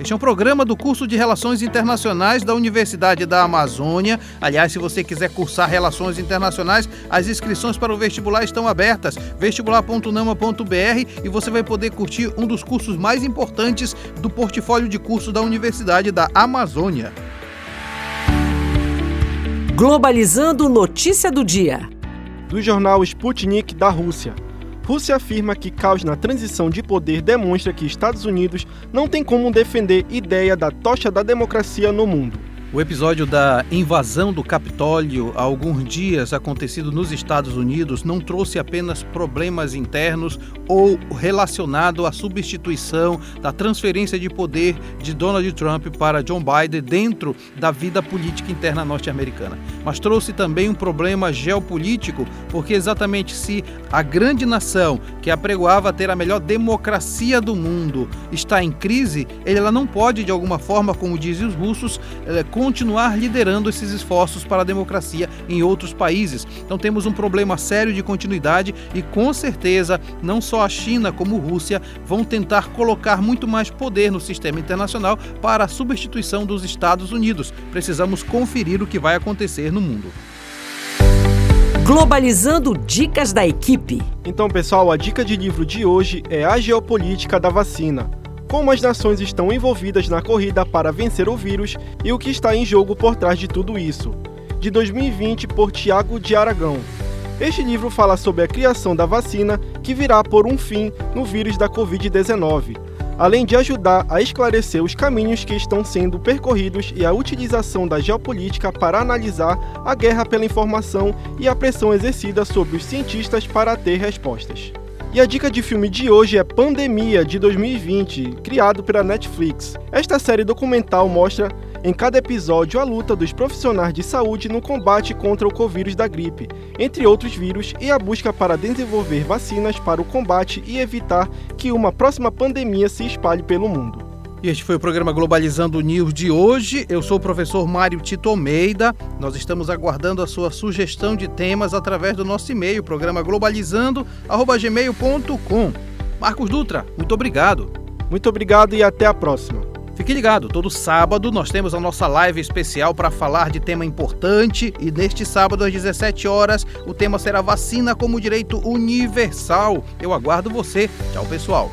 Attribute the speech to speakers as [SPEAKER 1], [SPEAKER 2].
[SPEAKER 1] Este é um programa do curso de Relações Internacionais da Universidade da Amazônia. Aliás, se você quiser cursar Relações Internacionais, as inscrições para o vestibular estão abertas. vestibular.nama.br e você vai poder curtir um dos cursos mais importantes do portfólio de curso da Universidade da Amazônia.
[SPEAKER 2] Globalizando notícia do dia.
[SPEAKER 3] Do jornal Sputnik da Rússia. Rússia afirma que caos na transição de poder demonstra que Estados Unidos não tem como defender ideia da tocha da democracia no mundo.
[SPEAKER 1] O episódio da invasão do Capitólio há alguns dias acontecido nos Estados Unidos não trouxe apenas problemas internos ou relacionado à substituição da transferência de poder de Donald Trump para John Biden dentro da vida política interna norte-americana, mas trouxe também um problema geopolítico, porque exatamente se a grande nação que apregoava ter a melhor democracia do mundo está em crise, ela não pode de alguma forma, como dizem os russos, eh, continuar liderando esses esforços para a democracia em outros países. Então temos um problema sério de continuidade e com certeza não só a China como a Rússia vão tentar colocar muito mais poder no sistema internacional para a substituição dos Estados Unidos. Precisamos conferir o que vai acontecer no mundo.
[SPEAKER 2] Globalizando dicas da equipe.
[SPEAKER 3] Então, pessoal, a dica de livro de hoje é A Geopolítica da Vacina como as nações estão envolvidas na corrida para vencer o vírus e o que está em jogo por trás de tudo isso. De 2020, por Tiago de Aragão. Este livro fala sobre a criação da vacina que virá por um fim no vírus da Covid-19, além de ajudar a esclarecer os caminhos que estão sendo percorridos e a utilização da geopolítica para analisar a guerra pela informação e a pressão exercida sobre os cientistas para ter respostas. E a dica de filme de hoje é Pandemia, de 2020, criado pela Netflix. Esta série documental mostra em cada episódio a luta dos profissionais de saúde no combate contra o covírus da gripe, entre outros vírus, e a busca para desenvolver vacinas para o combate e evitar que uma próxima pandemia se espalhe pelo mundo.
[SPEAKER 1] E este foi o programa Globalizando News de hoje. Eu sou o professor Mário Tito Almeida. Nós estamos aguardando a sua sugestão de temas através do nosso e-mail, programa globalizando@gmail.com. Marcos Dutra, muito obrigado.
[SPEAKER 3] Muito obrigado e até a próxima.
[SPEAKER 1] Fique ligado, todo sábado nós temos a nossa live especial para falar de tema importante e neste sábado às 17 horas o tema será vacina como direito universal. Eu aguardo você. Tchau, pessoal.